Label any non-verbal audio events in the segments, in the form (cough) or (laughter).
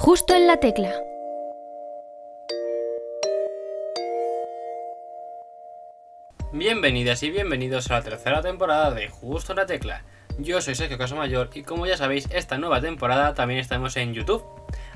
Justo en la tecla. Bienvenidas y bienvenidos a la tercera temporada de Justo en la Tecla. Yo soy Sergio Casamayor y como ya sabéis, esta nueva temporada también estamos en YouTube.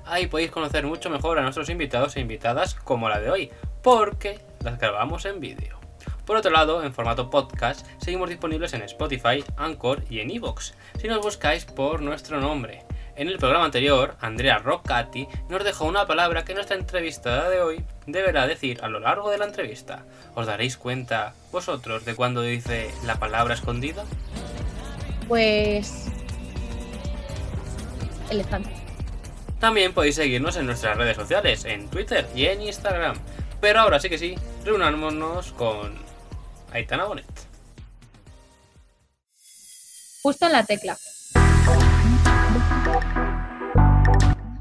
Ahí podéis conocer mucho mejor a nuestros invitados e invitadas como la de hoy, porque las grabamos en vídeo. Por otro lado, en formato podcast, seguimos disponibles en Spotify, Anchor y en Evox, si nos buscáis por nuestro nombre. En el programa anterior, Andrea Roccati nos dejó una palabra que nuestra entrevistada de hoy deberá decir a lo largo de la entrevista. ¿Os daréis cuenta vosotros de cuando dice la palabra escondida? Pues. Elefante. También podéis seguirnos en nuestras redes sociales, en Twitter y en Instagram. Pero ahora sí que sí, reunámonos con Aitana Bonet. Justo en la tecla.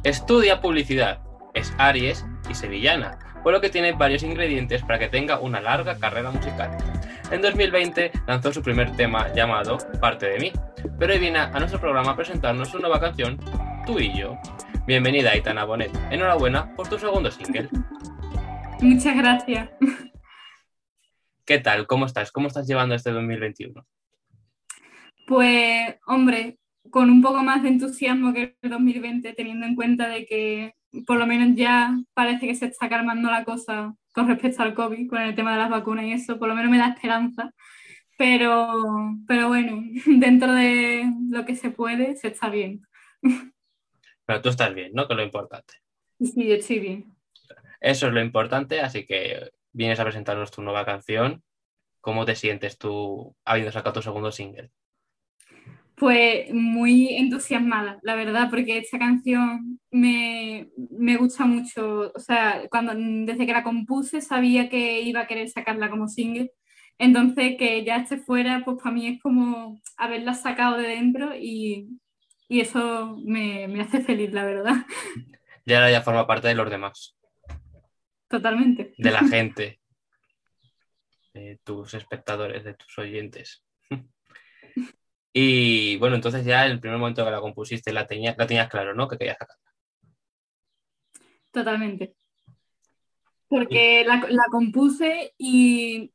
Estudia publicidad, es Aries y sevillana, por lo que tiene varios ingredientes para que tenga una larga carrera musical. En 2020 lanzó su primer tema llamado Parte de mí, pero hoy viene a nuestro programa a presentarnos su nueva canción, Tú y yo. Bienvenida Aitana Bonet, enhorabuena por tu segundo single. Muchas gracias. ¿Qué tal? ¿Cómo estás? ¿Cómo estás llevando este 2021? Pues, hombre, con un poco más de entusiasmo que el 2020, teniendo en cuenta de que por lo menos ya parece que se está calmando la cosa con respecto al COVID, con el tema de las vacunas y eso, por lo menos me da esperanza. Pero, pero bueno, (laughs) dentro de lo que se puede, se está bien. Pero tú estás bien, ¿no? Que es lo importante. Sí, yo estoy bien. Eso es lo importante, así que vienes a presentarnos tu nueva canción. ¿Cómo te sientes tú habiendo sacado tu segundo single? Pues muy entusiasmada, la verdad, porque esta canción me, me, gusta mucho. O sea, cuando, desde que la compuse sabía que iba a querer sacarla como single. Entonces, que ya esté fuera, pues para mí es como haberla sacado de dentro y, y eso me, me, hace feliz, la verdad. Y (laughs) ahora ya forma parte de los demás. Totalmente. De la (laughs) gente, de tus espectadores, de tus oyentes. Y bueno, entonces ya el primer momento que la compusiste la, tenía, la tenías claro, ¿no? Que querías sacarla. Totalmente. Porque la, la, compuse y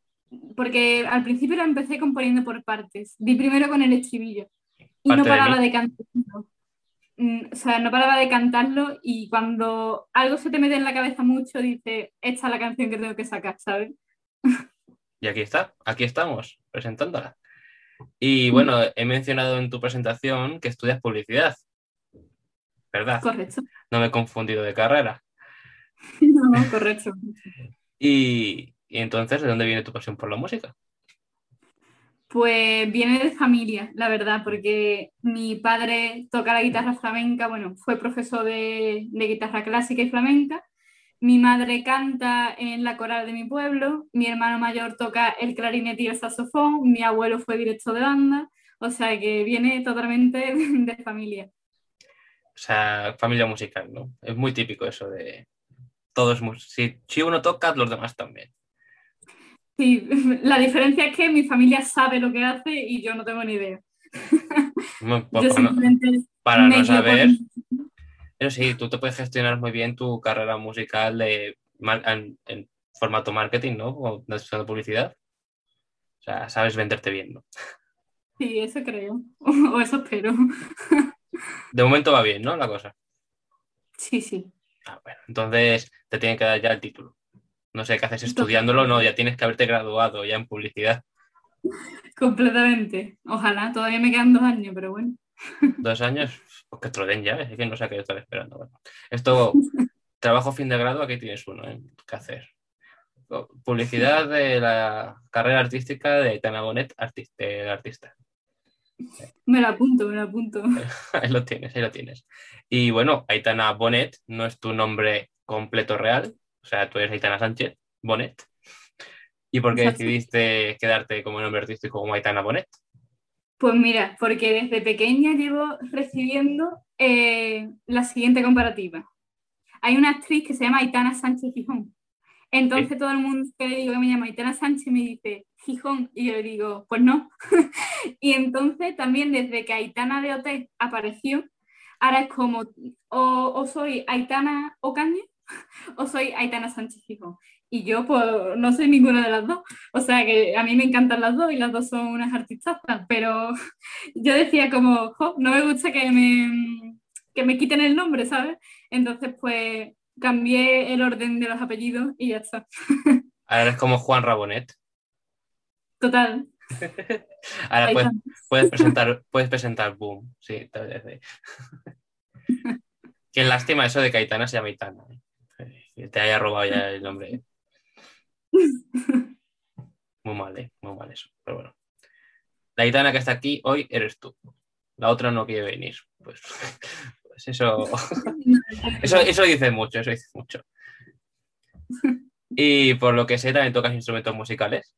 porque al principio la empecé componiendo por partes. Vi primero con el estribillo y no paraba de, de cantarlo. O sea, no paraba de cantarlo y cuando algo se te mete en la cabeza mucho, dices, esta es la canción que tengo que sacar, ¿sabes? Y aquí está, aquí estamos, presentándola. Y bueno, he mencionado en tu presentación que estudias publicidad, ¿verdad? Correcto. No me he confundido de carrera. (laughs) No, no, correcto. y, y entonces, ¿de dónde viene tu pasión por la música? Pues viene de familia, la verdad, porque mi padre toca la guitarra flamenca, bueno, fue profesor de, de guitarra clásica y flamenca mi madre canta en la coral de mi pueblo, mi hermano mayor toca el clarinete y el saxofón, mi abuelo fue director de banda, o sea que viene totalmente (laughs) de familia. O sea, familia musical, ¿no? Es muy típico eso de todos, si, si uno toca, los demás también. Sí, (laughs) la diferencia es que mi familia sabe lo que hace y yo no tengo ni idea. Bueno, (laughs) pues, yo simplemente para no saber, pero sí, tú te puedes gestionar muy bien tu carrera musical de, en, en formato marketing, ¿no? O de publicidad. O sea, sabes venderte bien, ¿no? Sí, eso creo. (laughs) O eso espero. De momento va bien, ¿no? La cosa. Sí, sí. Ah, bueno, entonces te tienen que dar ya el título. No sé qué haces estudiándolo, no, ya (laughs) tienes que haberte graduado ya en publicidad. Completamente. Ojalá, todavía me quedan dos años, pero bueno. Dos años, pues que te lo den ya, es que no sé qué estar esperando. Bueno, esto, (laughs) trabajo fin de grado, aquí tienes uno ¿eh? que hacer. Publicidad de la carrera artística de Tana Bonet, artista, artista. Me lo apunto, me lo apunto. (laughs) ahí lo tienes, ahí lo tienes. Y bueno, Aitana Bonet no es tu nombre completo real, o sea, tú eres Aitana Sánchez Bonet. ¿Y por qué decidiste quedarte como nombre artístico como Aitana Bonet? Pues mira, porque desde pequeña llevo recibiendo eh, la siguiente comparativa. Hay una actriz que se llama Aitana Sánchez Gijón. Entonces todo el mundo que le digo que me llama Aitana Sánchez me dice Gijón y yo le digo, pues no. (laughs) y entonces también desde que Aitana de OT apareció, Ahora es como, o, o soy Aitana Ocaña (laughs) o soy Aitana Sánchez Fijo. Y yo, pues, no soy ninguna de las dos. O sea, que a mí me encantan las dos y las dos son unas artistas, pero (laughs) yo decía como, no me gusta que me, que me quiten el nombre, ¿sabes? Entonces, pues, cambié el orden de los apellidos y ya está. (laughs) Ahora es como Juan Rabonet. Total. (laughs) Ahora puedes, puedes, presentar, puedes presentar Boom. Sí, tal vez. Qué lástima eso de que Aitana se llama Aitana. ¿eh? Que te haya robado ya el nombre. Muy mal, ¿eh? Muy mal eso. Pero bueno. La Aitana que está aquí hoy eres tú. La otra no quiere venir. Pues, (laughs) pues eso, (laughs) eso. Eso dice mucho, eso dice mucho. Y por lo que sé, también tocas instrumentos musicales.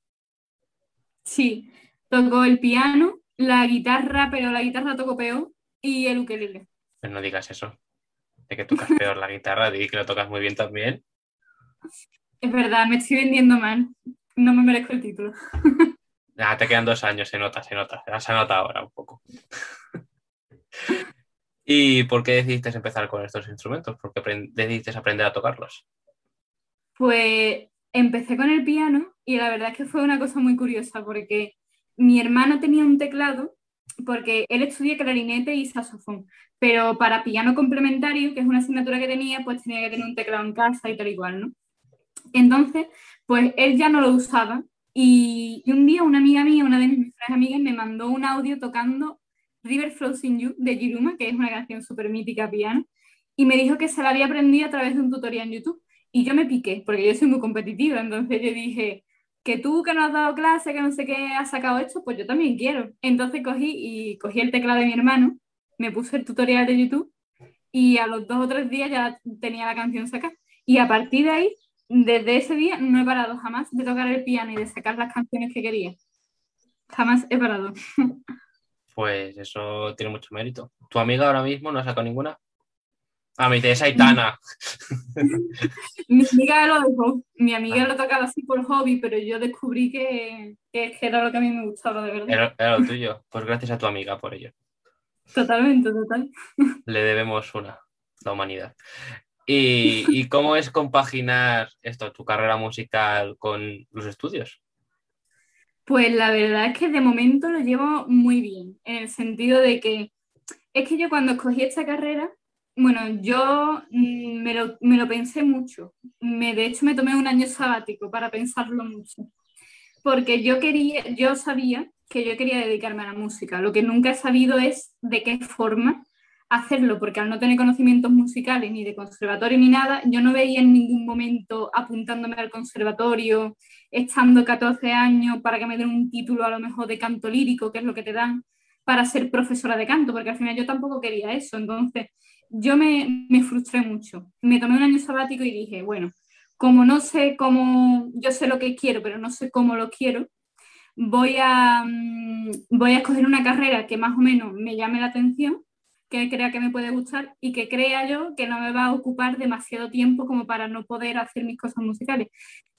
Sí, toco el piano, la guitarra, pero la guitarra toco peor, y el ukelele. Pues no digas eso. De que tocas peor la guitarra, di que lo tocas muy bien también. Es verdad, me estoy vendiendo mal. No me merezco el título. (laughs) Ah, te quedan dos años, se nota, se nota. Se nota ahora un poco. (laughs) ¿Y por qué decidiste empezar con estos instrumentos? ¿Por qué decidiste aprender a tocarlos? Pues empecé con el piano y la verdad es que fue una cosa muy curiosa porque mi hermano tenía un teclado porque él estudia clarinete y saxofón, pero para piano complementario, que es una asignatura que tenía, pues tenía que tener un teclado en casa y tal y cual, ¿no? Entonces, pues él ya no lo usaba y, un día una amiga mía, una de mis mejores amigas, me mandó un audio tocando River Flows in You de Jiruma, que es una canción súper mítica piano, y me dijo que se la había aprendido a través de un tutorial en YouTube. Y yo me piqué, porque yo soy muy competitiva, entonces yo dije, que tú que no has dado clase, que no sé qué has sacado esto, pues yo también quiero. Entonces cogí y cogí el teclado de mi hermano, me puse el tutorial de YouTube y a los dos o tres días ya tenía la canción sacada. Y a partir de ahí, desde ese día, no he parado jamás de tocar el piano y de sacar las canciones que quería. Jamás he parado. Pues eso tiene mucho mérito. ¿Tu amiga ahora mismo no ha sacado ninguna? A mi tía es Aitana. (laughs) mi amiga lo dejó. Mi amiga lo tocaba así por hobby, pero yo descubrí que, que, era lo que a mí me gustaba de verdad. Era, lo tuyo. Pues gracias a tu amiga por ello. Totalmente, total. Le debemos una, la humanidad. ¿Y, ¿Y, cómo es compaginar esto, tu carrera musical con los estudios? Pues la verdad es que de momento lo llevo muy bien, en el sentido de que es que yo cuando escogí esta carrera bueno, yo mm, me lo, me lo, pensé mucho. Me, de hecho, me tomé un año sabático para pensarlo mucho. Porque yo quería, yo sabía que yo quería dedicarme a la música. Lo que nunca he sabido es de qué forma hacerlo, porque al no tener conocimientos musicales ni de conservatorio ni nada, yo no veía en ningún momento apuntándome al conservatorio, estando 14 años para que me den un título a lo mejor de canto lírico, que es lo que te dan para ser profesora de canto, porque al final yo tampoco quería eso. Entonces, yo me, me, frustré mucho. Me tomé un año sabático y dije, bueno, como no sé cómo, yo sé lo que quiero, pero no sé cómo lo quiero, voy a, mm, voy a escoger una carrera que más o menos me llame la atención, que crea que me puede gustar y que crea yo que no me va a ocupar demasiado tiempo como para no poder hacer mis cosas musicales.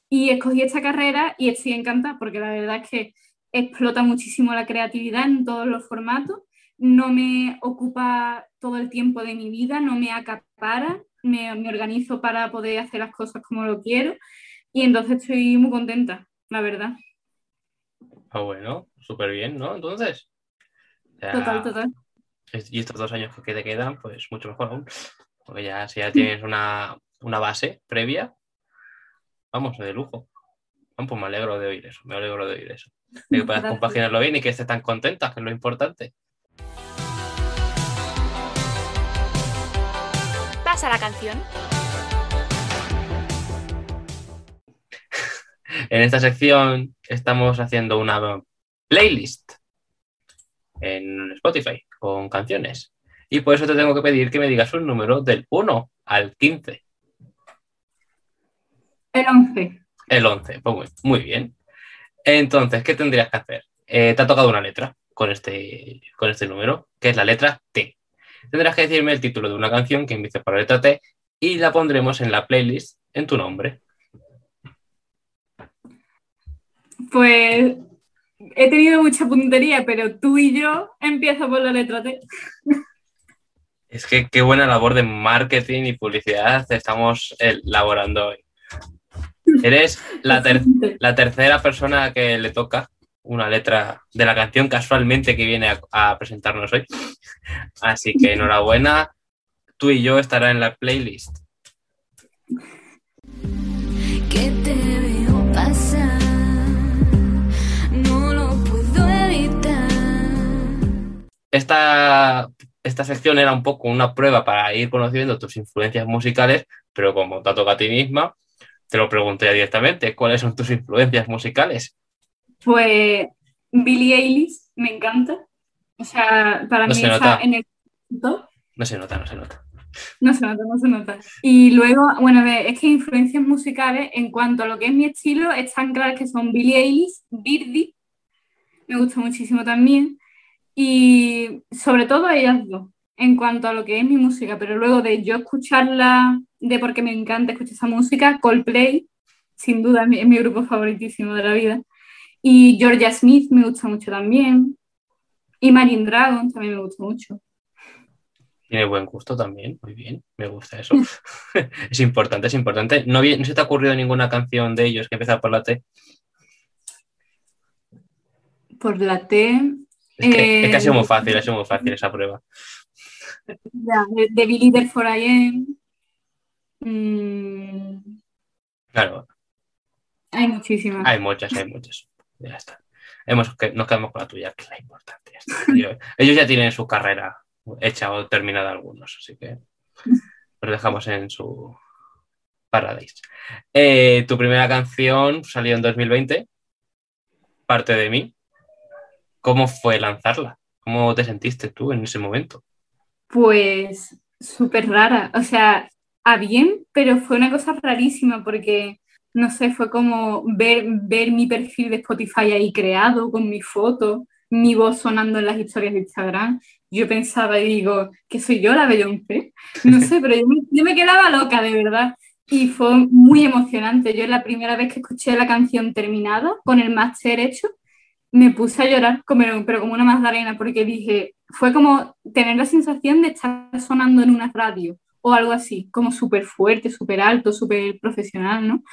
Y escogí esta carrera y estoy encantada porque la verdad es que explota muchísimo la creatividad en todos los formatos no me ocupa todo el tiempo de mi vida, no me acapara, me, organizo para poder hacer las cosas como lo quiero y entonces estoy muy contenta, la verdad. Ah, bueno, súper bien, ¿no? Entonces. total, total. Y estos dos años que te quedan, pues mucho mejor aún. Porque ya si ya tienes una, base previa, vamos, de lujo. Pues me alegro de oír eso, me alegro de oír eso. De que puedas compaginarlo bien y que estés tan contenta, que es lo importante. a la canción? (laughs) En esta sección estamos haciendo una playlist en Spotify con canciones. Y por eso te tengo que pedir que me digas un número del 1 al 15. El 11. El 11, pues muy, bien. Entonces, ¿qué tendrías que hacer? Eh, te ha tocado una letra con este, con este número, que es la letra T tendrás que decirme el título de una canción que empiece por la letra T y la pondremos en la playlist en tu nombre. Pues he tenido mucha puntería, pero tú y yo empiezo por la letra T. Es que qué buena labor de marketing y publicidad estamos elaborando hoy. Eres la, la tercera persona que le toca una letra de la canción casualmente que viene a, presentarnos hoy. Así que enhorabuena, tú y yo estará en la playlist. Que te Esta, esta sección era un poco una prueba para ir conociendo tus influencias musicales, pero como te toca a ti misma, te lo pregunté directamente, ¿cuáles son tus influencias musicales? Pues Billie Eilish me encanta. O sea, para mí está en el No se nota, no se nota. No se nota, no se nota. Y luego, bueno, es que influencias musicales en cuanto a lo que es mi estilo están claras que son Billie Eilish, Birdie, me gusta muchísimo también. Y sobre todo ellas dos, en cuanto a lo que es mi música. Pero luego de yo escucharla, de porque me encanta escuchar esa música, Coldplay, sin duda es mi grupo favoritísimo de la vida. Y Georgia Smith me gusta mucho también. Y Marine Dragon también me gusta mucho. Tiene buen gusto también, muy bien, me gusta eso. (laughs) es importante, es importante. ¿No, ¿No, se te ha ocurrido ninguna canción de ellos que empieza por la T? Por la T. Es que, es ha sido muy fácil, ha sido muy fácil esa prueba. Ya, de, Billy For I Am. Claro. Hay muchísimas. Hay muchas, hay muchas. Ya está. Hemos, nos quedamos con la tuya, que es la importante. Ellos ya tienen su carrera hecha o terminada algunos, así que los dejamos en su paradise. Eh, tu primera canción salió en 2020, parte de mí. ¿Cómo fue lanzarla? ¿Cómo te sentiste tú en ese momento? Pues súper rara, o sea, a bien, pero fue una cosa rarísima porque no sé, fue como ver, ver mi perfil de Spotify ahí creado con mi foto, mi voz sonando en las historias de Instagram. Yo pensaba y digo, que soy yo la Beyoncé. No sé, pero yo me, quedaba loca, de verdad. Y fue muy emocionante. Yo la primera vez que escuché la canción terminada, con el máster hecho, me puse a llorar, como, pero como una magdalena, porque dije, fue como tener la sensación de estar sonando en una radio o algo así, como súper fuerte, súper alto, súper profesional, ¿no?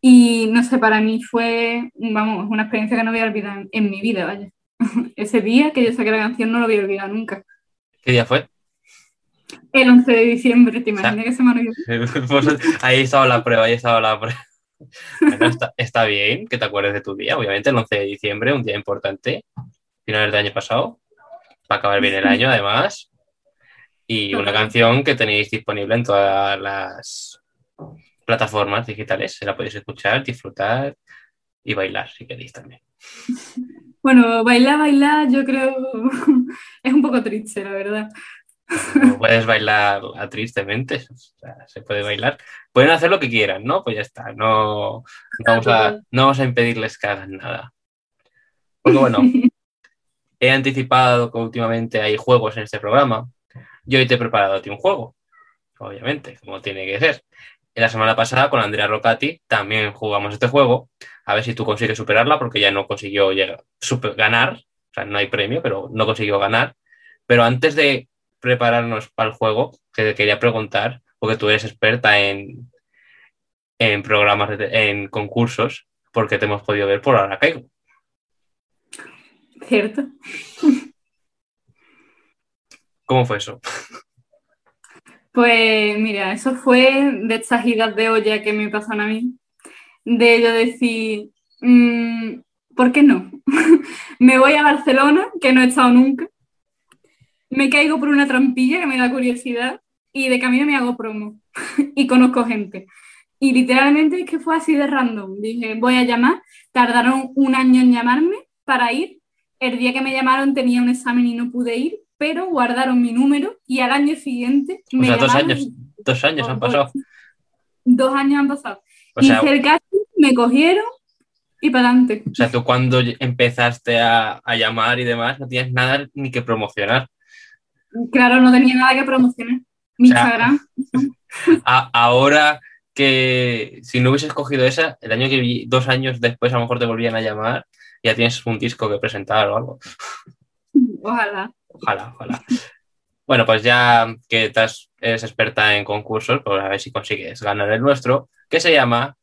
Y no sé, para mí fue, vamos, una experiencia que no voy a olvidar en mi vida, vaya. (laughs) Ese día que yo saqué la canción no lo voy a olvidar nunca. ¿Qué día fue? El 11 de diciembre, ¿te imaginas que se me (laughs) pues Ahí estaba la prueba, ahí estaba la prueba. Está, bien que te acuerdes de tu día, obviamente, el 11 de diciembre, un día importante, finales del año pasado, para acabar bien el año además, y una canción que tenéis disponible en todas las plataformas digitales. Se la podéis escuchar, disfrutar y bailar si queréis también. Bueno, bailar, bailar, yo creo (laughs) es un poco triste, la verdad. Puedes bailar tristemente, se puede bailar. Pueden hacer lo que quieran, ¿no? Pues ya está, no vamos a, no vamos a impedirles que hagan nada. Porque bueno, (laughs) he anticipado que últimamente hay juegos en este programa. Yo hoy te he preparado a ti un juego, obviamente, como tiene que ser la semana pasada con Andrea Rocati también jugamos este juego. A ver si tú consigues superarla, porque ya no consiguió llegar, ganar. O sea, no hay premio, pero no consiguió ganar. Pero antes de prepararnos para el juego, que te quería preguntar, porque tú eres experta en, en programas, en concursos, porque te hemos podido ver por ahora caigo. Cierto. ¿Cómo fue eso? Pues mira, eso fue de estas idas de olla que me pasan a mí, de yo decir, mm, ¿por qué no? (laughs) me voy a Barcelona, que no he estado nunca, me caigo por una trampilla que me da curiosidad y de camino me hago promo (laughs) y conozco gente. Y literalmente es que fue así de random. Dije, voy a llamar, tardaron un año en llamarme para ir. El día que me llamaron tenía un examen y no pude ir pero guardaron mi número y al año siguiente... O sea, dos años, dos años han pasado. Dos años han pasado. y cerca me cogieron y para adelante. O sea, tú cuando empezaste a, llamar y demás no tienes nada ni que promocionar. Claro, no tenía nada que promocionar. Mi Instagram. (laughs) ahora que si no hubieses cogido esa, el año que vi, dos años después a lo mejor te volvían a llamar, ya tienes un disco que presentar o algo. Ojalá. Ojalá, ojalá. Bueno, pues ya que estás, eres experta en concursos, pues a ver si consigues ganar el nuestro, que se llama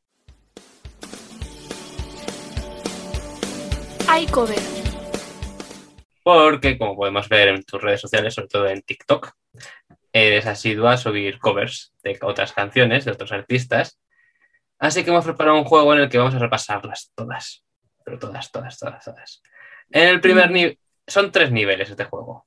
iCover. Porque, como podemos ver en tus redes sociales, sobre todo en TikTok, eres asidua a subir covers de otras canciones, de otros artistas. Así que hemos preparado un juego en el que vamos a repasarlas todas. Pero todas, todas, todas, todas. En el primer nivel, son tres niveles este juego.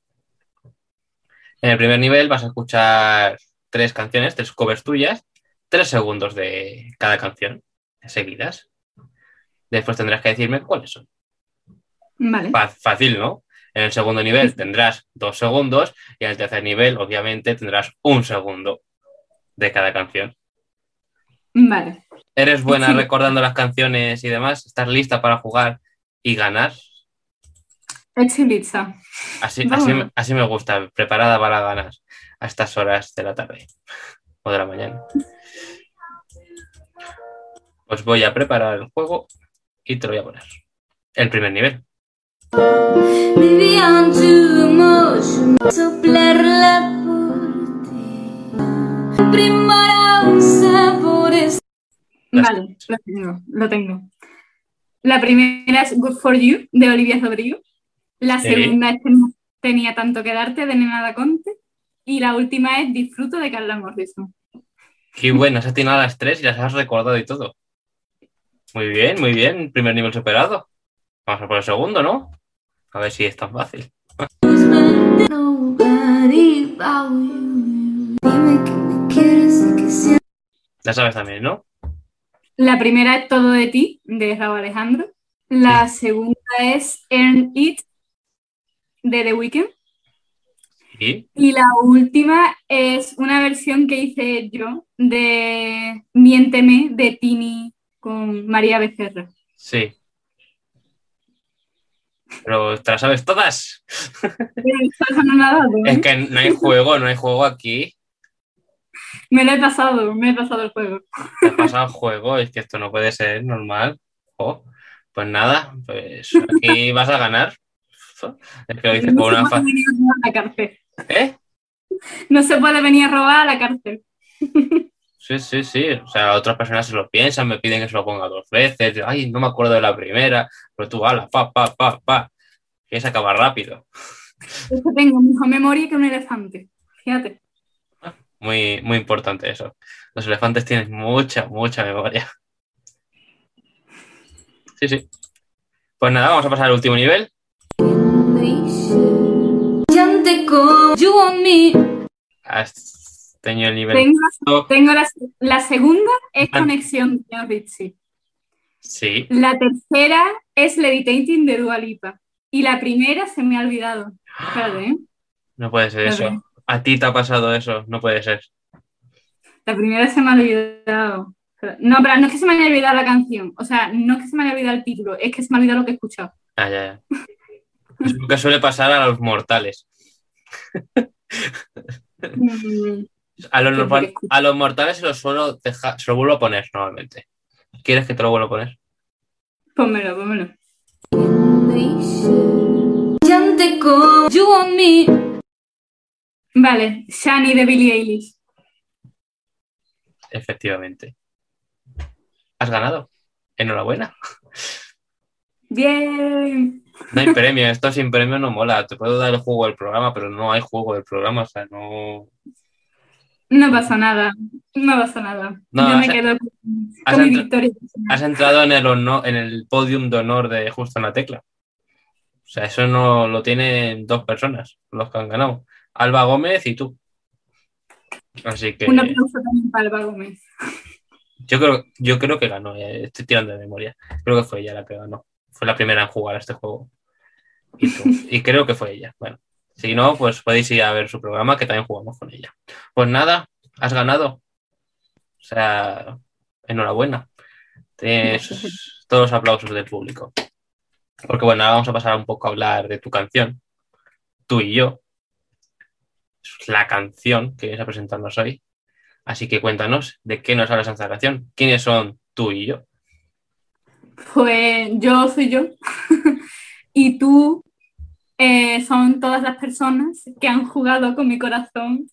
En el primer nivel vas a escuchar tres canciones, tres covers tuyas, tres segundos de cada canción seguidas. Después tendrás que decirme cuáles son. Vale. Fácil, ¿no? En el segundo nivel tendrás dos segundos y en el tercer nivel, obviamente, tendrás un segundo de cada canción. Vale. ¿Eres buena Sí. recordando las canciones y demás? ¿Estás lista para jugar y ganar? Lista. Así, así, me- así me gusta, preparada para ganar a estas horas de la tarde o de la mañana. Pues voy a preparar el juego y te lo voy a poner. El primer nivel. Vivían tu emotion, soplarla por ti. Primera un sabor es Vale, lo tengo, lo tengo. La primera es Good for You, de Olivia Rodrigo. La segunda es que no tenía tanto que darte, de Nenada Conte. Y la última es Disfruto, de Carla Morrison. Qué buenas, has atinado las tres y las has recordado y todo. Muy bien, muy bien. Primer nivel superado. Vamos a por el segundo, ¿no? A ver si es tan fácil. Ya sabes también, ¿no? La primera es Todo de ti, de Raúl Alejandro. La segunda es Earn It, de The Weeknd. Y Y la última es una versión que hice yo de Miénteme, de Tini con María Becerra. sí. Pero te las sabes todas. No. Es que no hay juego, no hay juego aquí. Me lo he pasado, me he pasado el juego. Te has pasado el juego, es que esto no puede ser normal. Jo. Pues nada, pues aquí vas a ganar. Es que lo dices No con se una puede fa- venir a robar a la cárcel. ¿Eh? No se puede venir a robar a la cárcel. Sí, sí, sí. O sea, otras personas se lo piensan, me piden que se lo ponga dos veces. Ay, no me acuerdo de la primera. Pero tú, ala, pa, pa, pa, pa. Quieres acabar rápido. Es que tengo mejor memoria que un elefante. Fíjate. Muy, muy importante eso. Los elefantes tienen mucha, mucha memoria. Sí, sí. Pues nada, vamos a pasar al último nivel. Llante tenido el nivel. Tengo, tengo la, la segunda es Ah. Conexión de Richie. Sí. La tercera es Levitating de Dua Lipa. Y la primera se me ha olvidado. ¿eh? No puede ser eso. A ti te ha pasado eso. No puede ser. La primera se me ha olvidado. No, pero no es que se me haya olvidado la canción. O sea, no es que se me haya olvidado el título, es que se me ha olvidado lo que he escuchado. Ah, ya, ya. Es lo que suele pasar a los mortales. (laughs) A los, Qué normal- rico. a los mortales se los suelo dejar, se lo vuelvo a poner normalmente. ¿Quieres que te lo vuelva a poner? Pónmelo, pónmelo. Vale, Shani de Billie Eilish. Efectivamente. Has ganado. Enhorabuena. Bien. No hay (laughs) premio. Esto sin premio no mola. Te puedo dar el juego del programa, pero no hay juego del programa. O sea, no. No pasa nada. No pasa nada. No, Yo me quedo con, has con mi victoria. Has entrado en el, honor- en el podium de honor de Justo en la Tecla. O sea, eso no lo tienen dos personas, los que han ganado. Alba Gómez y tú. Así que Un aplauso también para Alba Gómez. yo creo, yo creo que ganó. eh, Estoy tirando de memoria. Creo que fue ella la que ganó. Fue la primera en jugar a este juego. Y, tú. (laughs) Y creo que fue ella. Bueno, si no, pues podéis ir a ver su programa que también jugamos con ella. Pues nada, has ganado. O sea, enhorabuena. Tienes (laughs) todos los aplausos del público. Porque bueno, ahora vamos a pasar un poco a hablar de tu canción. Tú y yo. Es la canción que vienes a presentarnos hoy. Así que cuéntanos de qué nos habla esa canción. ¿Quiénes son tú y yo? Pues yo soy yo. (laughs) y tú eh, son todas las personas que han jugado con mi corazón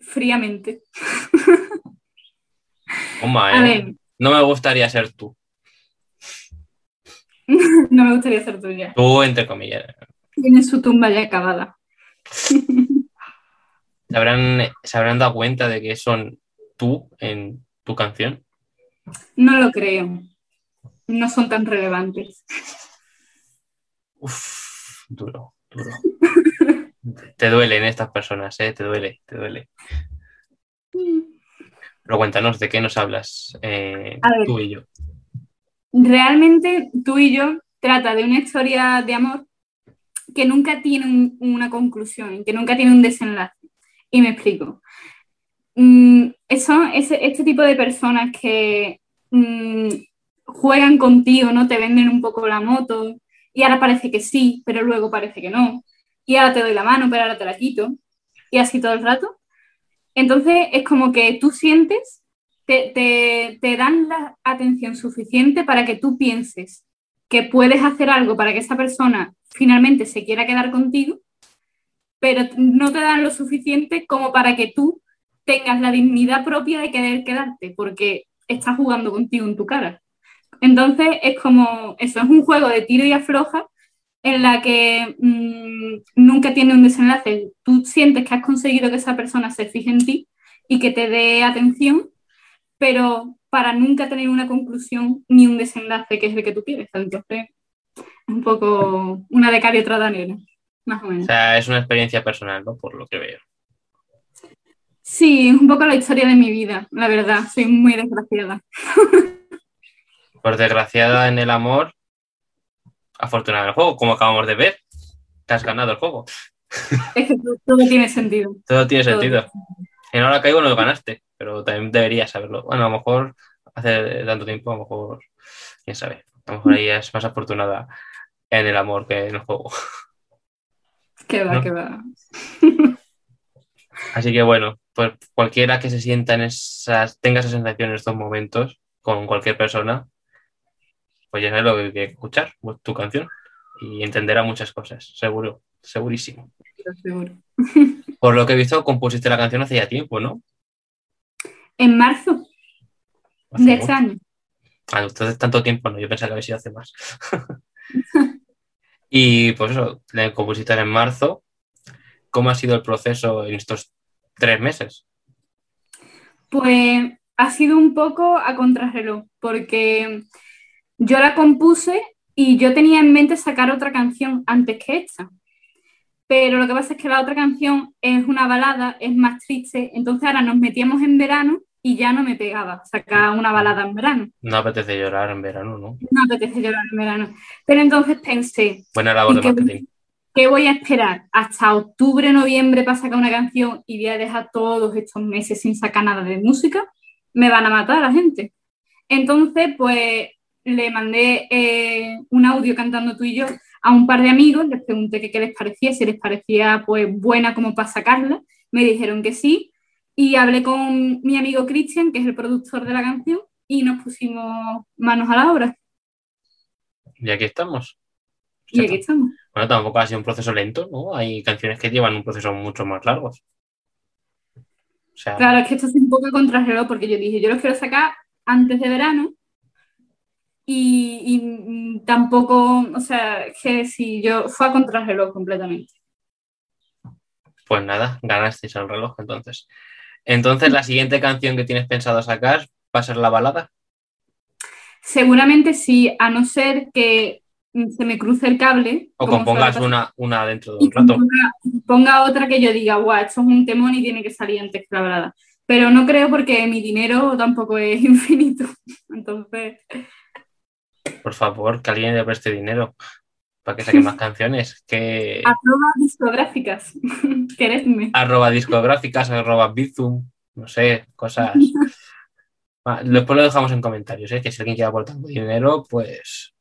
fríamente. (laughs) A ¿eh? ver, No me gustaría ser tú. (laughs) no me gustaría ser tuya. Tú, entre comillas. Tiene su tumba ya acabada. (laughs) ¿Se habrán, ¿Se habrán dado cuenta de que son tú en tu canción? No lo creo. No son tan relevantes. Uf, duro, duro. (laughs) Te duelen estas personas, ¿eh? Te duele, te duele. Pero cuéntanos, ¿de qué nos hablas eh, ver. tú y yo? Realmente tú y yo trata de una historia de amor que nunca tiene un- una conclusión, que nunca tiene un desenlace. Y me explico. Mm, son ese, este tipo de personas que mm, juegan contigo, ¿no? Te venden un poco la moto y ahora parece que sí, pero luego parece que no. Y ahora te doy la mano, pero ahora te la quito. Y así todo el rato. Entonces es como que tú sientes te, te- te dan la atención suficiente para que tú pienses que puedes hacer algo para que esa persona finalmente se quiera quedar contigo, pero no te dan lo suficiente como para que tú tengas la dignidad propia de querer quedarte, porque está jugando contigo en tu cara. Entonces es como, eso es un juego de tiro y afloja en la que mm, nunca tiene un desenlace. Tú sientes que has conseguido que esa persona se fije en ti y que te dé atención, pero para nunca tener una conclusión ni un desenlace que es el que tú quieres. Entonces, un poco una de cal y otra de más o O menos. sea, es una experiencia personal, ¿no? Por lo que veo. Sí, es un poco la historia de mi vida, la verdad. Soy muy desgraciada. (laughs) Por desgraciada en el amor, afortunada en el juego, como acabamos de ver. Te has ganado el juego. Es (laughs) que todo, tiene sentido. Todo tiene Todo. sentido. En ahora caigo no lo ganaste, pero también deberías saberlo. Bueno, a lo mejor hace tanto tiempo, a lo mejor, quién sabe. A lo mejor ella es más afortunada en el amor que en el juego. Que va, ¿No? que va. (laughs) Así que bueno, pues cualquiera que se sienta en esas, tenga esa sensación en estos momentos con cualquier persona, pues ya lo que hay que escuchar, pues, tu canción, y entenderá muchas cosas, seguro, segurísimo. Seguro. (laughs) Por lo que he visto, compusiste la canción hace ya tiempo, ¿no? En marzo Hace de este año. Ah, entonces tanto tiempo no, yo pensaba que había sido hace más. (laughs) (laughs) y pues eso, la compusiste en marzo. ¿Cómo ha sido el proceso en estos tres meses? Pues ha sido un poco a contrarreloj, porque yo la compuse y yo tenía en mente sacar otra canción antes que esta. Pero lo que pasa es que la otra canción es una balada, es más triste, entonces ahora nos metíamos en verano y ya no me pegaba sacar una balada en verano. No apetece llorar en verano, ¿no? No apetece llorar en verano. Pero entonces pensé, Buena labor ¿Y de qué- marketing. ¿qué voy a esperar? Hasta octubre, noviembre para sacar una canción y voy a dejar todos estos meses sin sacar nada de música, me van a matar a la gente. Entonces, pues le mandé eh, un audio cantando tú y yo a un par de amigos, les pregunté que qué les parecía, si les parecía pues buena como para sacarla, me dijeron que sí, y hablé con mi amigo Christian, que es el productor de la canción, y nos pusimos manos a la obra, Y aquí estamos. y aquí estamos. Bueno, tampoco ha sido un proceso lento, ¿no? Hay canciones que llevan un proceso mucho más largo. O sea, Claro, es que esto es un poco contrarreloj porque yo dije, yo los quiero sacar antes de verano y, y, mm, tampoco, o sea, que si yo fue a contrarreloj completamente. pues nada, ganasteis el reloj entonces. Entonces, la siguiente canción que tienes pensado sacar va a ser la balada. Seguramente sí, a no ser que mm, se me cruce el cable. O compongas una, una dentro de un rato. ponga otra que yo diga, guau, esto es un temón y tiene que salir antes que la balada. Pero no creo porque mi dinero tampoco es (laughs) infinito. Entonces, Por favor, que alguien le preste dinero para que saque (laughs) más canciones. Que arroba discográficas, (laughs) queredme. arroba discográficas, arroba bizum, no sé, cosas. (laughs) Ah, Después lo dejamos en comentarios, ¿eh? que si alguien quiere aportar dinero, pues,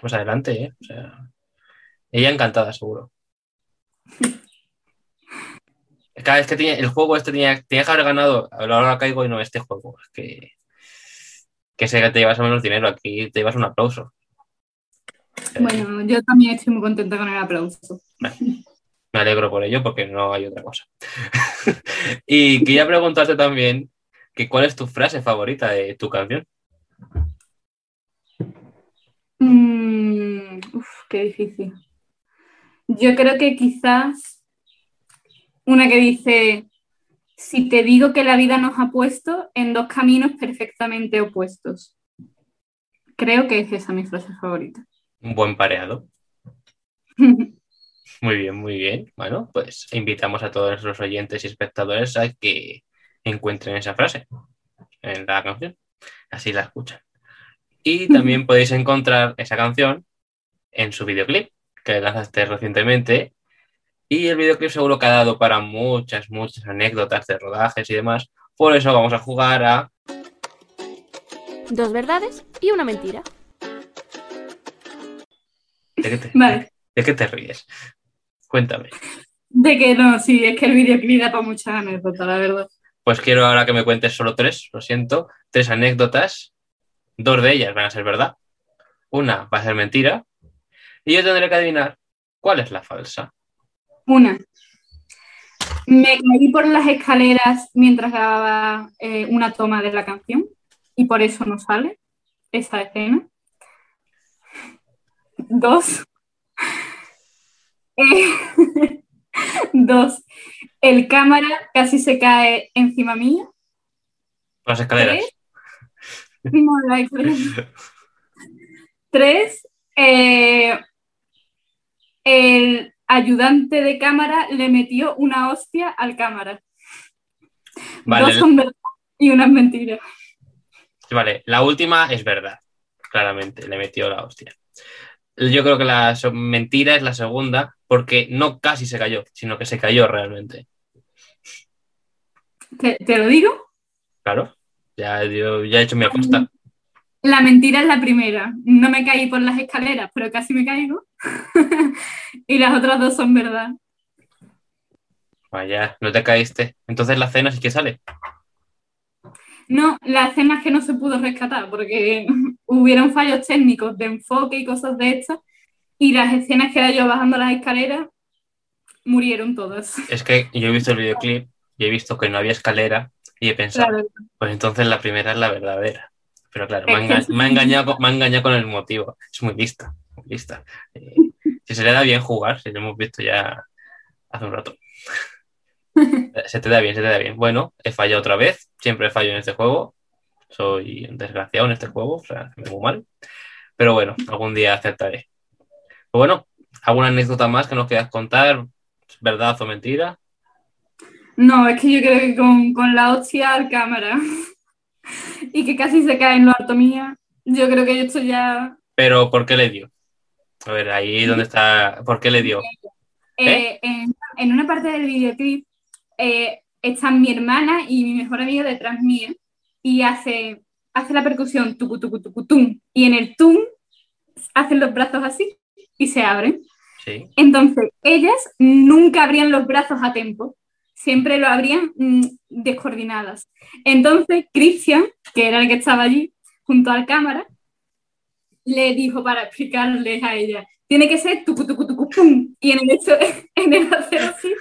pues adelante, ¿eh? O sea, ella encantada, seguro. Cada vez que tenía, el juego este tenía, tenía que haber ganado, ahora caigo y no este juego. Es que, que que te llevas menos dinero, aquí te llevas un aplauso. Bueno, yo también estoy muy contenta con el aplauso. Me alegro por ello porque no hay otra cosa. (laughs) y quería preguntarte también que cuál es tu frase favorita de tu canción. Mm, uf, qué difícil. Yo creo que quizás una que dice, si te digo que la vida nos ha puesto en dos caminos perfectamente opuestos. Creo que es esa mi frase favorita. Un buen pareado. (laughs) Muy bien, muy bien. Bueno, pues invitamos a todos los oyentes y espectadores a que encuentren esa frase en la canción. Así la escuchan. Y también podéis encontrar esa canción en su videoclip, que lanzaste recientemente. Y el videoclip seguro que ha dado para muchas, muchas anécdotas de rodajes y demás. Por eso vamos a jugar a Dos verdades y una mentira. ¿De qué te, Vale. ¿de qué te ríes? Cuéntame. De que no, sí, es que el videoclip da para muchas anécdotas, la verdad. Pues quiero ahora que me cuentes solo tres, lo siento, tres anécdotas. Dos de ellas van a ser verdad. Una va a ser mentira. Y yo tendré que adivinar cuál es la falsa. Una. Me caí por las escaleras mientras grababa eh, una toma de la canción y por eso no sale esa escena. Dos. (laughs) Eh, (laughs) dos. El cámara casi se cae encima mía. Las escaleras. No, la (laughs) escalera. Tres. eh, el ayudante de cámara le metió una hostia al cámara. Vale, Dos son verdad y una es mentira. vale, la última es verdad. Claramente, le metió la hostia. Yo creo que la mentira es la segunda, porque no casi se cayó, sino que se cayó realmente. ¿Te, te lo digo? Claro, ya, yo, ya he hecho mi apuesta. La mentira es la primera. No me caí por las escaleras, pero casi me caigo. (laughs) y las otras dos son verdad. Vaya, no te caíste. Entonces la cena sí que sale. No, la escena es que no se pudo rescatar porque (laughs) hubieron fallos técnicos de enfoque y cosas de estas. Y las escenas que era yo bajando las escaleras murieron todas. (laughs) Es que yo he visto el videoclip y he visto que no había escalera y he pensado, Claro. pues entonces la primera es la verdadera. Pero claro, me ha, enga- me ha engañado, me ha engañado con el motivo. Es muy lista, muy lista. Eh, si se le da bien jugar, si lo hemos visto ya hace un rato. (laughs) Se te da bien, se te da bien. Bueno, he fallado otra vez. Siempre fallo en este juego. Soy desgraciado en este juego, o sea, me muy mal. Pero bueno, algún día aceptaré. Pues bueno, ¿alguna anécdota más que nos quieras contar? ¿Verdad o mentira? No, es que yo creo que con, con la hostia al cámara (laughs) y que casi se cae en lo alto mía, yo creo que esto ya Pero ¿por qué le dio? A ver, ahí donde está. ¿Por qué le dio? Eh, en, en una parte del videoclip eh, están mi hermana y mi mejor amiga detrás mía y hace, hace la percusión tucu, tucu, tucu, tum, y en el tum hacen los brazos así y se abren. Sí. Entonces, ellas nunca abrían los brazos a tiempo, siempre lo abrían mm, descoordinadas. Entonces, Christian, que era el que estaba allí junto al cámara, le dijo para explicarles a ella, tiene que ser tucu, tucu, tucu, pum. Y en el, hecho, (laughs) en el hacer así,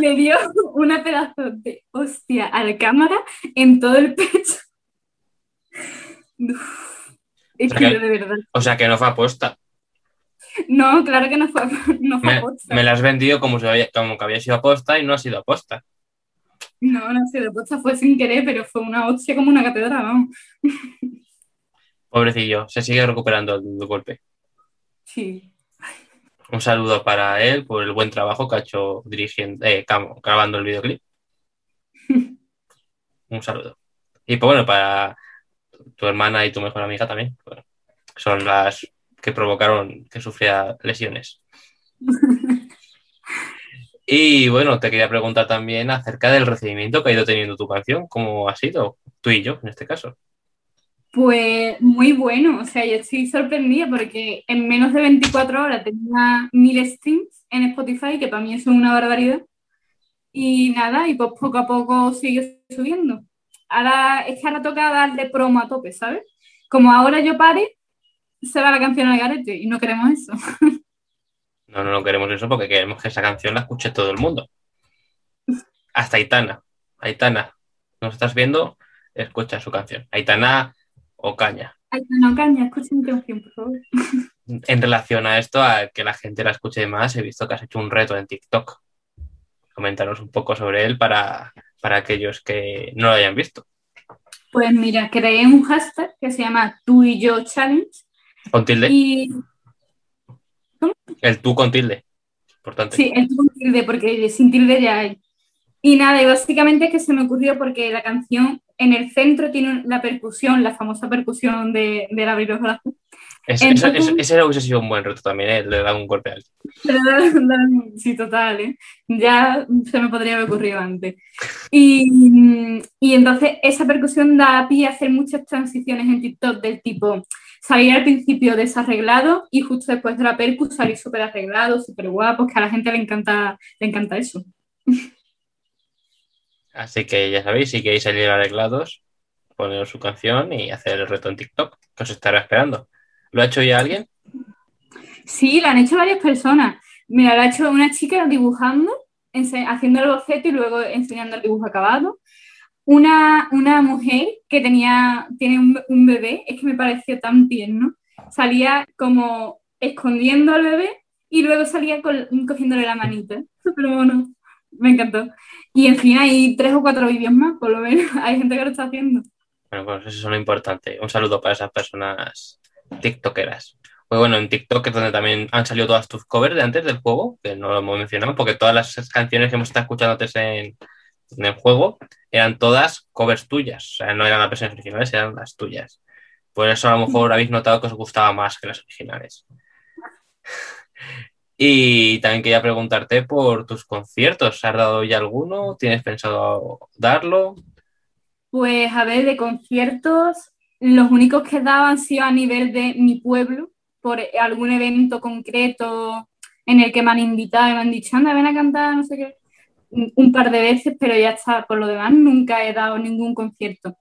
le dio una pedazo de hostia a la cámara en todo el pecho. Uf, es O sea que de verdad. O sea que no fue aposta. No, claro que no fue, (laughs) no fue Me, aposta. me la has vendido como, si había, como que había sido aposta y no ha sido aposta. No, no sé, de posta fue sin querer, pero fue una hostia como una catedral, vamos. (laughs) Pobrecillo, se sigue recuperando del golpe. Sí. Un saludo para él por el buen trabajo que ha hecho dirigiendo, eh, grabando el videoclip. (laughs) Un saludo. Y pues bueno, para tu hermana y tu mejor amiga también. Bueno, son las que provocaron que sufriera lesiones. (laughs) Y bueno, te quería preguntar también acerca del recibimiento que ha ido teniendo tu canción. ¿Cómo ha sido? Tú y yo, en este caso. Pues muy bueno, o sea, yo estoy sorprendida porque en menos de 24 horas tenía mil streams en Spotify, que para mí es una barbaridad. Y nada, y pues poco a poco sigue subiendo. Ahora es que ahora toca darle promo a tope, ¿sabes? Como ahora yo pare, se va la canción al garete y no queremos eso. (laughs) No, no, no queremos eso porque queremos que esa canción la escuche todo el mundo. Hasta Aitana. Aitana, ¿nos estás viendo? Escucha su canción. Aitana Ocaña. Ay, no, caña, escucha mi canción, por favor. (laughs) En relación a esto, a que la gente la escuche más, he visto que has hecho un reto en TikTok. Coméntanos un poco sobre él para, para aquellos que no lo hayan visto. Pues mira, creé un hashtag que se llama Tú y yo Challenge Con tilde. y El tú con tilde. Importante. Sí, el con tilde, porque sin tilde ya hay. Y nada, y básicamente es que se me ocurrió porque la canción en el centro tiene la percusión, la famosa percusión de, del abrir los brazos. Es- Entonces- ese, ese hubiese sido un buen reto también, ¿eh? Le da un golpe alto. Sí, total, ¿eh? Ya se me podría haber ocurrido antes. Y, y entonces esa percusión da pie a hacer muchas transiciones en TikTok del tipo salir al principio desarreglado y justo después de la percu salir súper arreglado, súper guapo, que a la gente le encanta, le encanta eso. Así que ya sabéis, si queréis salir arreglados, poneros su canción y hacer el reto en TikTok, que os estará esperando. ¿Lo ha hecho ya alguien? Sí, lo han hecho varias personas. Mira, lo ha hecho una chica dibujando, haciendo el boceto y luego enseñando el dibujo acabado. Una, una mujer que tenía, tiene un, bebé, es que me pareció tan tierno. Salía como escondiendo al bebé y luego salía cogiéndole la manita. Súper mono. Me encantó. Y en fin, hay tres o cuatro vídeos más, por lo menos. (laughs) Hay gente que lo está haciendo. Bueno, pues eso es lo importante. Un saludo para esas personas tiktokeras. Pues bueno, en TikTok es donde también han salido todas tus covers de antes del juego, que no lo hemos mencionado, porque todas las canciones que hemos estado escuchando antes en, en el juego eran todas covers tuyas. O sea, no eran las versiones originales, eran las tuyas. Por eso a lo mejor habéis notado que os gustaba más que las originales. (laughs) Y también quería preguntarte por tus conciertos. ¿Has dado ya alguno? ¿Tienes pensado darlo? Pues a ver, de conciertos, los únicos que he dado han sido a nivel de mi pueblo, por algún evento concreto en el que me han invitado y me han dicho, anda, ven a cantar, no sé qué, un par de veces, pero ya está, por lo demás nunca he dado ningún concierto.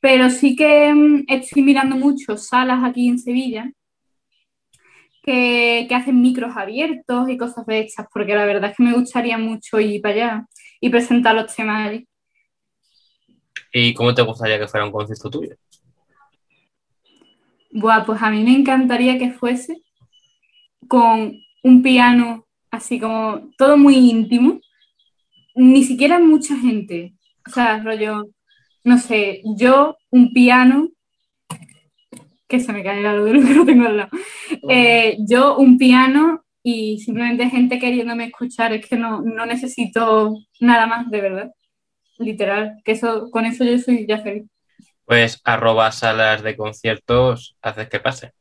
Pero sí que mm, estoy mirando mucho salas aquí en Sevilla que, que hacen micros abiertos y cosas de estas, porque la verdad es que me gustaría mucho ir para allá y presentar los temas allí. ¿Y cómo te gustaría que fuera un concierto tuyo? Buah, pues a mí me encantaría que fuese con un piano así como todo muy íntimo, ni siquiera mucha gente. O sea, rollo, no sé, yo, un piano, que se me cae de lo que lo tengo al lado. Eh, yo, un piano y simplemente gente queriéndome escuchar, es que no, no necesito nada más, de verdad. Literal, que eso, con eso yo soy ya feliz. Pues arroba salas de conciertos, haces que pase.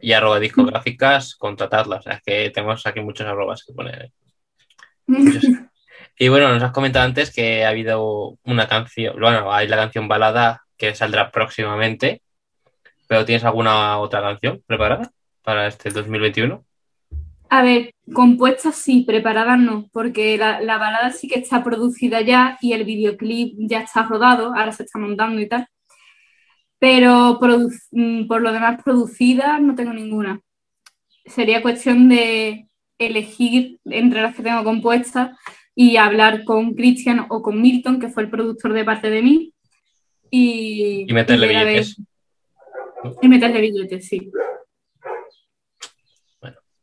Y arroba discográficas, contratadlas. O sea, es que tenemos aquí muchos arrobas que poner. ¿eh? Muchos. (laughs) Y bueno, nos has comentado antes que ha habido una canción, bueno, hay la canción balada que saldrá próximamente, pero ¿tienes alguna otra canción preparada para este 2021? A ver, compuestas sí, preparadas no, porque la, la balada sí que está producida ya y el videoclip ya está rodado, ahora se está montando y tal. Pero mm, por lo demás, producida no tengo ninguna. Sería cuestión de elegir entre las que tengo compuestas y hablar con Christian o con Milton, que fue el productor de parte de mí. Y, Y meterle billetes. Y meterle billetes, sí.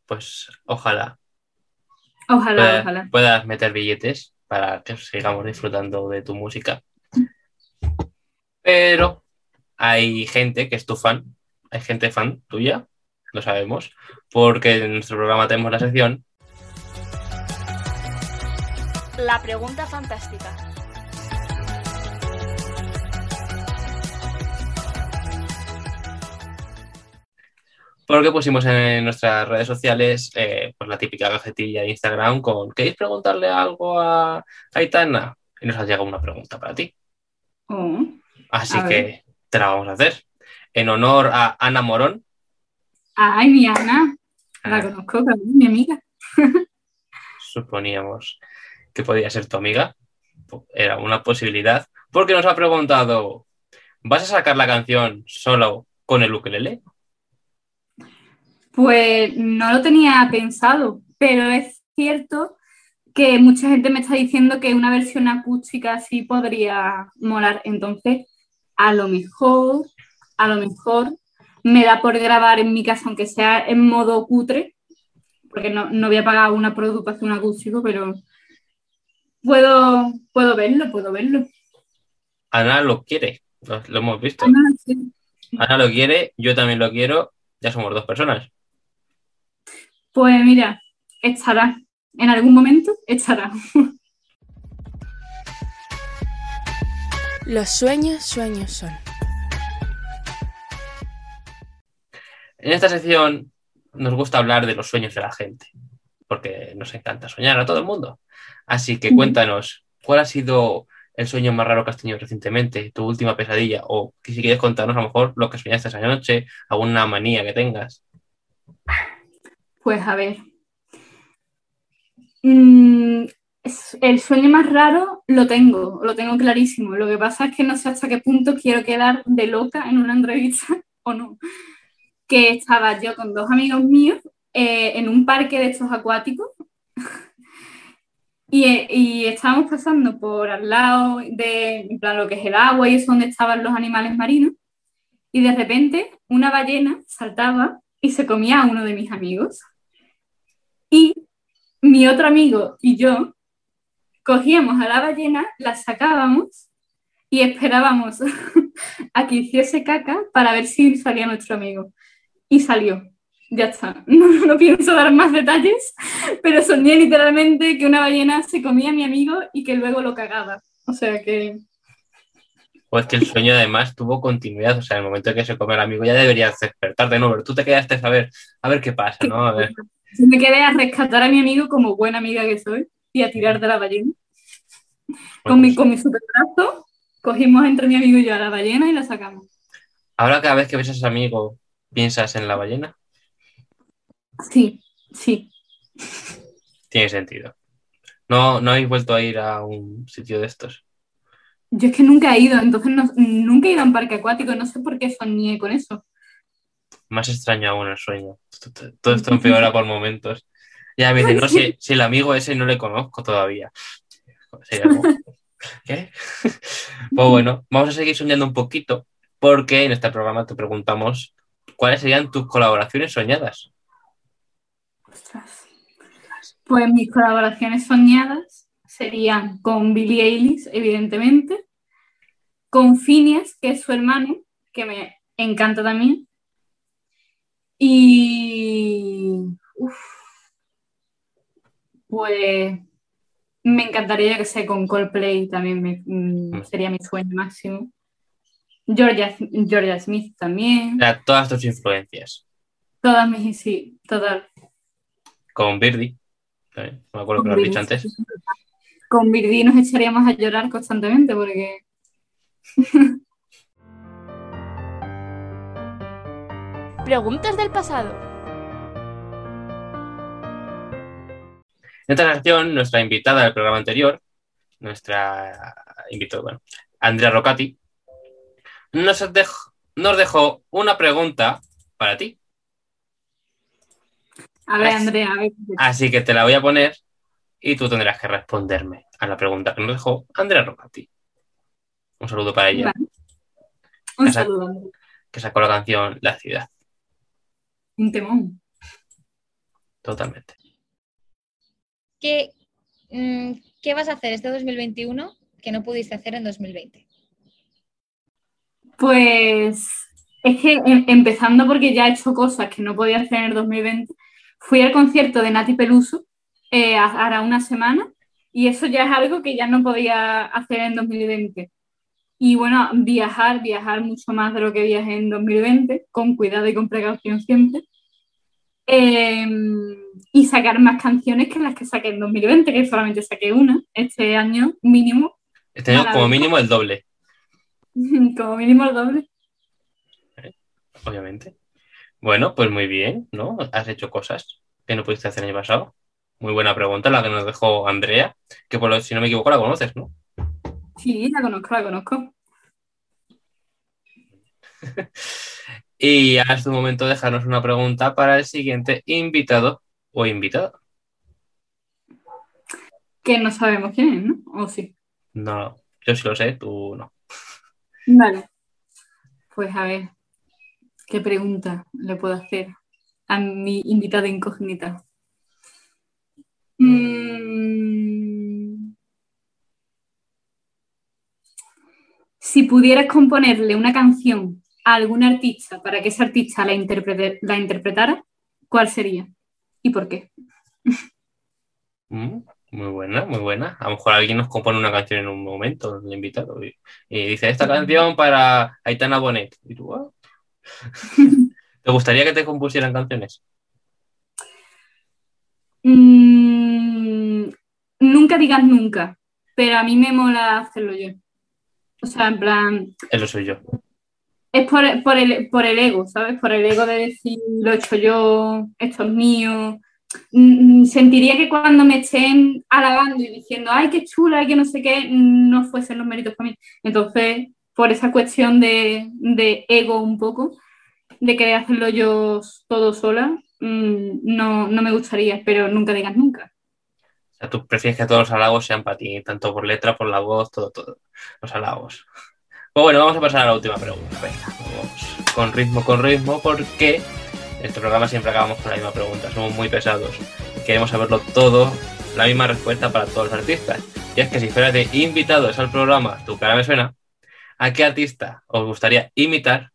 Pues ojalá Ojalá, puedas, ojalá. puedas meter billetes para que sigamos disfrutando de tu música. Pero hay gente que es tu fan, hay gente fan tuya, lo sabemos, porque en nuestro programa tenemos la sección La pregunta fantástica. Porque pusimos en nuestras redes sociales eh, pues la típica cajetilla de Instagram con ¿queréis preguntarle algo a Aitana? Y nos ha llegado una pregunta para ti. Oh. Así que ver. te la vamos a hacer. En honor a Ana Morón, Ay, mi Ana. La Ah. conozco, claro, mi amiga. (laughs) suponíamos que podía ser tu amiga. Era una posibilidad. Porque nos ha preguntado, ¿vas a sacar la canción solo con el ukelele? Pues no lo tenía pensado, pero es cierto que mucha gente me está diciendo que una versión acústica sí podría molar. Entonces, a lo mejor, a lo mejor me da por grabar en mi casa, aunque sea en modo cutre, porque no, no voy a pagar una producción acústico, pero puedo, puedo verlo, puedo verlo. Ana lo quiere, lo, lo hemos visto. Sí. Ana lo quiere, yo también lo quiero, ya somos dos personas. Pues mira, estará. En algún momento estará. (laughs) Los sueños, sueños son. En esta sección nos gusta hablar de los sueños de la gente, porque nos encanta soñar a todo el mundo. Así que cuéntanos, ¿cuál ha sido el sueño más raro que has tenido recientemente, tu última pesadilla? O que si quieres contarnos a lo mejor lo que soñaste esa noche, alguna manía que tengas. Pues a ver. Mm, el sueño más raro lo tengo, lo tengo clarísimo. Lo que pasa es que no sé hasta qué punto quiero quedar de loca en una entrevista (laughs) o no. Que estaba yo con dos amigos míos eh, en un parque de estos acuáticos (laughs) y, eh, y estábamos pasando por al lado de en plan, lo que es el agua y eso donde estaban los animales marinos y de repente una ballena saltaba y se comía a uno de mis amigos. Y mi otro amigo y yo cogíamos a la ballena, la sacábamos y esperábamos (laughs) a que hiciese caca para ver si salía nuestro amigo. Y salió. Ya está. (laughs) No, no pienso dar más detalles, pero soñé literalmente que una ballena se comía a mi amigo y que luego lo cagaba. O sea que O es que el sueño además tuvo continuidad, o sea, en el momento en que se come el amigo ya deberías despertarte, ¿no? Pero tú te quedaste a ver, a ver qué pasa, ¿no? A ver. Yo me quedé a rescatar a mi amigo como buena amiga que soy y a tirar de la ballena. Con mi, pues, con mi super brazo, cogimos entre mi amigo y yo a la ballena y la sacamos. Ahora cada vez que ves a ese amigo, ¿piensas en la ballena? Sí, sí. Tiene sentido. No, no habéis vuelto a ir a un sitio de estos. Yo es que nunca he ido, entonces no- nunca he ido a un parque acuático, no sé por qué soñé con eso. Más extraño aún el sueño. Todo- esto empeora por momentos. Ya me dicen, no, si, si el amigo ese no le conozco todavía. Sería como, ¿Qué? Pues bueno, vamos a seguir soñando un poquito, porque en este programa te preguntamos cuáles serían tus colaboraciones soñadas. Ostras. Pues mis colaboraciones soñadas serían con Billie Eilish, evidentemente, con Phineas, que es su hermano, que me encanta también, y uf, pues me encantaría que sé con Coldplay también me- mm, sería mi sueño máximo. Georgia, Georgia Smith O también, sea, todas tus influencias. todas mis, sí, todas. Con Birdie. No me acuerdo que lo Con has dicho antes. Con Birdie nos echaríamos a llorar constantemente porque (laughs) Preguntas del pasado. En esta sección, nuestra invitada del programa anterior, nuestra invitada, bueno, Andrea Rocati, nos dejó, nos dejó una pregunta para ti. A ver. Andrea, a ver. Así que te la voy a poner y tú tendrás que responderme a la pregunta que nos dejó Andrea Rocati. Un saludo para ella, Vale. Un saludo, Andrea. que sacó la canción La ciudad, Un temón. totalmente. ¿Qué, mm, ¿Qué vas a hacer este 2021 que no pudiste hacer en 2020? Pues es que em- empezando porque ya he hecho cosas que no podía hacer en el 2020, fui al concierto de Nati Peluso eh, hará una semana y eso ya es algo que ya no podía hacer en 2020. Y bueno, viajar, viajar mucho más de lo que viajé en 2020, con cuidado y con precaución siempre. Eh, y sacar más canciones que las que saqué en 2020, que solamente saqué una este año mínimo, Este año (laughs) como mínimo el doble, como mínimo el doble. obviamente. Bueno, pues muy bien, ¿no? Has hecho cosas que no pudiste hacer el año pasado. Muy buena pregunta la que nos dejó Andrea, que por lo, si no me equivoco la conoces, ¿no? Sí, la conozco, la conozco. (laughs) Y es tu momento de dejarnos una pregunta para el siguiente invitado o invitada. Que no sabemos quién es, ¿no? ¿O sí? No, yo sí lo sé, tú no. Vale. Pues a ver, ¿qué pregunta le puedo hacer a mi invitada incógnita? Mm. Si pudieras componerle una canción a algún artista para que ese artista la, interprete- la interpretara, ¿cuál sería? ¿Y por qué? Mm, muy buena, muy buena. A lo mejor alguien nos compone una canción en un momento, el invitado, y, y dice, esta canción para Aitana Bonet. Y tú, "Ah". (laughs) ¿Te gustaría que te compusieran canciones? Mm, nunca digas nunca, pero a mí me mola hacerlo yo. O sea, en plan, Eso soy yo. es por, por el, por el ego, ¿sabes? Por el ego de decir, lo he hecho yo, esto es mío. Mm, Sentiría que cuando me estén alabando y diciendo, ay, qué chula, que no sé qué, no fuesen los méritos para mí. Entonces, por esa cuestión de, de ego un poco, de querer hacerlo yo todo sola, mm, no, no me gustaría, pero nunca digas nunca. O sea, tú prefieres que todos los halagos sean para ti, tanto por letra, por la voz, todo, todo. Los halagos. Pues bueno, vamos a pasar a la última pregunta. Venga, vamos con ritmo, con ritmo, porque en este programa siempre acabamos con la misma pregunta. Somos muy pesados. Queremos saberlo todo, la misma respuesta para todos los artistas. Y es que si fueras de invitados al programa Tu cara me suena, ¿a qué artista os gustaría imitar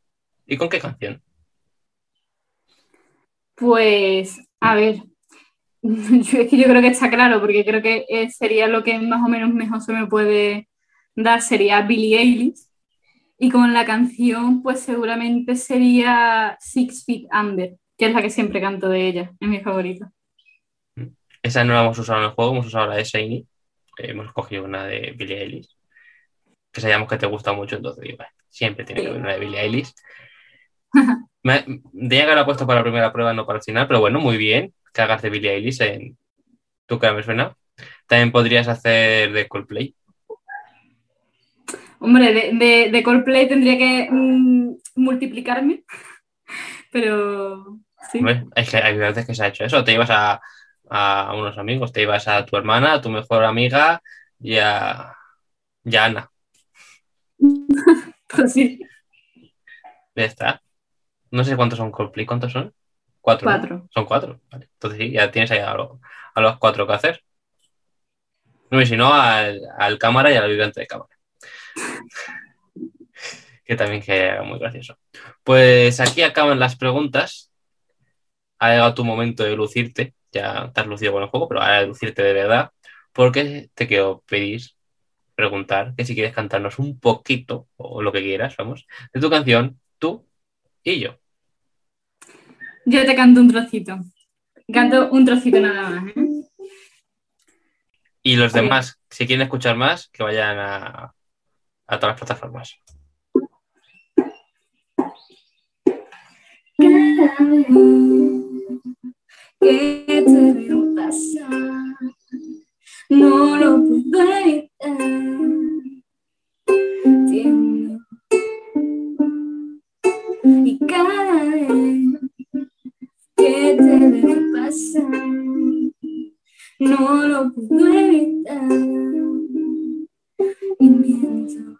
y con qué canción? Pues, a ver, (laughs) yo, es que yo creo que está claro, porque creo que eh, sería lo que más o menos mejor se me puede dar, sería Billie Eilish. Y con la canción, pues seguramente sería Six Feet Under, que es la que siempre canto de ella, es mi favorita. Esa no la hemos usado en el juego, hemos usado la de Shiny. Eh, hemos cogido una de Billie Eilish. Que sabíamos que te gusta mucho, entonces digo, "Bueno, siempre tiene que haber una de Billie Eilish. Tenía que haberla puesto para la primera prueba, no para el final, pero bueno, muy bien que hagas de Billie Eilish en tu cara me suena. También podrías hacer de Coldplay. Hombre, de, de, de Coldplay tendría que mm, multiplicarme, (laughs) pero sí. Hombre, es que hay veces que se ha hecho eso. Te ibas a, a unos amigos, te ibas a tu hermana, a tu mejor amiga y a, y a Ana. (laughs) Pues sí, Ya está. No sé cuántos son Coldplay, ¿cuántos son? Cuatro. Son cuatro. Vale. Entonces sí, ya tienes ahí a, lo- a los cuatro que hacer. No, y si no, al, al cámara y al ayudante de cámara. (laughs) que también que muy gracioso. Pues aquí acaban las preguntas. Ha llegado tu momento de lucirte. Ya te has lucido con el juego, pero ahora de lucirte de verdad. Porque te quiero pedir, preguntar, que si quieres cantarnos un poquito, o lo que quieras, vamos, de tu canción, tú y yo. Yo te canto un trocito. Canto un trocito nada más. ¿eh? Y los demás, si quieren escuchar más, que vayan a, a todas las plataformas. Que te veo pasar, no lo puedo evitar. Que te veo pasar, no lo puedo evitar. Y miento.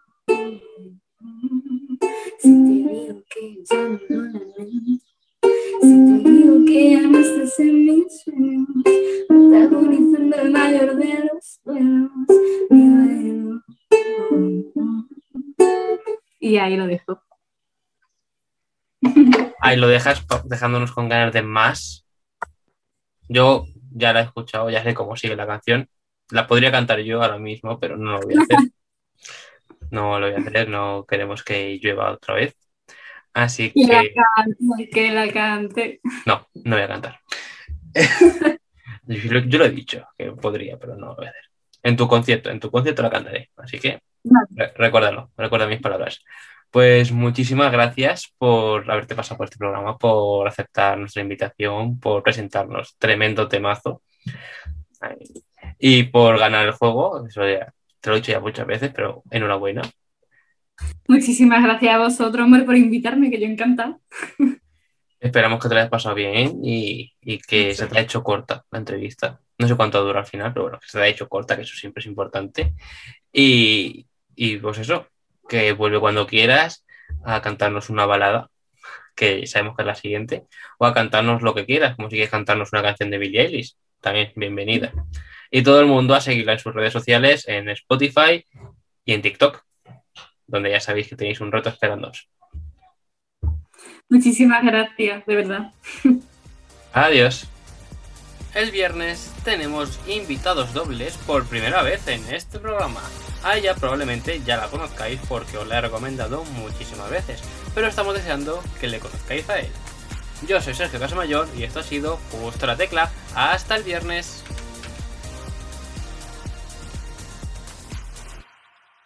Si te digo que ya no lo lamento, si te digo que ya no estás en mis sueños, protagonizando el mayor de los duelos, mi duelo. Y ahí lo dejo. Ahí lo dejas dejándonos con ganas de más. Yo ya la he escuchado, ya sé cómo sigue la canción. La podría cantar yo ahora mismo, pero no lo voy a hacer. (laughs) No lo voy a hacer, no queremos que llueva otra vez. Así Que la cante, que la cante. no, no voy a cantar. yo, lo- yo lo he dicho, que podría, pero no lo voy a hacer. En tu concierto, en tu concierto la cantaré. Así que Vale. re- recuérdalo, recuerda mis palabras. Pues muchísimas gracias por haberte pasado por este programa, por aceptar nuestra invitación, por presentarnos tremendo temazo y por ganar el juego. Eso ya, te lo he dicho ya muchas veces, pero enhorabuena. Muchísimas gracias a vosotros, hombre, por invitarme, que yo encantada. Esperamos que te la hayas pasado bien y, y que se te haya hecho corta la entrevista. No sé cuánto dura al final, pero bueno, que se te haya hecho corta, que eso siempre es importante. Y, y pues eso, que vuelve cuando quieras a cantarnos una balada, que sabemos que es la siguiente, o a cantarnos lo que quieras, como si quieres cantarnos una canción de Billie Eilish, también bienvenida. Y todo el mundo a seguirla en sus redes sociales, en Spotify y en TikTok, donde ya sabéis que tenéis un reto esperándoos. Muchísimas gracias, de verdad. Adiós. El viernes tenemos invitados dobles por primera vez en este programa. A ella probablemente ya la conozcáis porque os la he recomendado muchísimas veces, pero estamos deseando que le conozcáis a él. Yo soy Sergio Casamayor y esto ha sido Justo la Tecla. Hasta el viernes.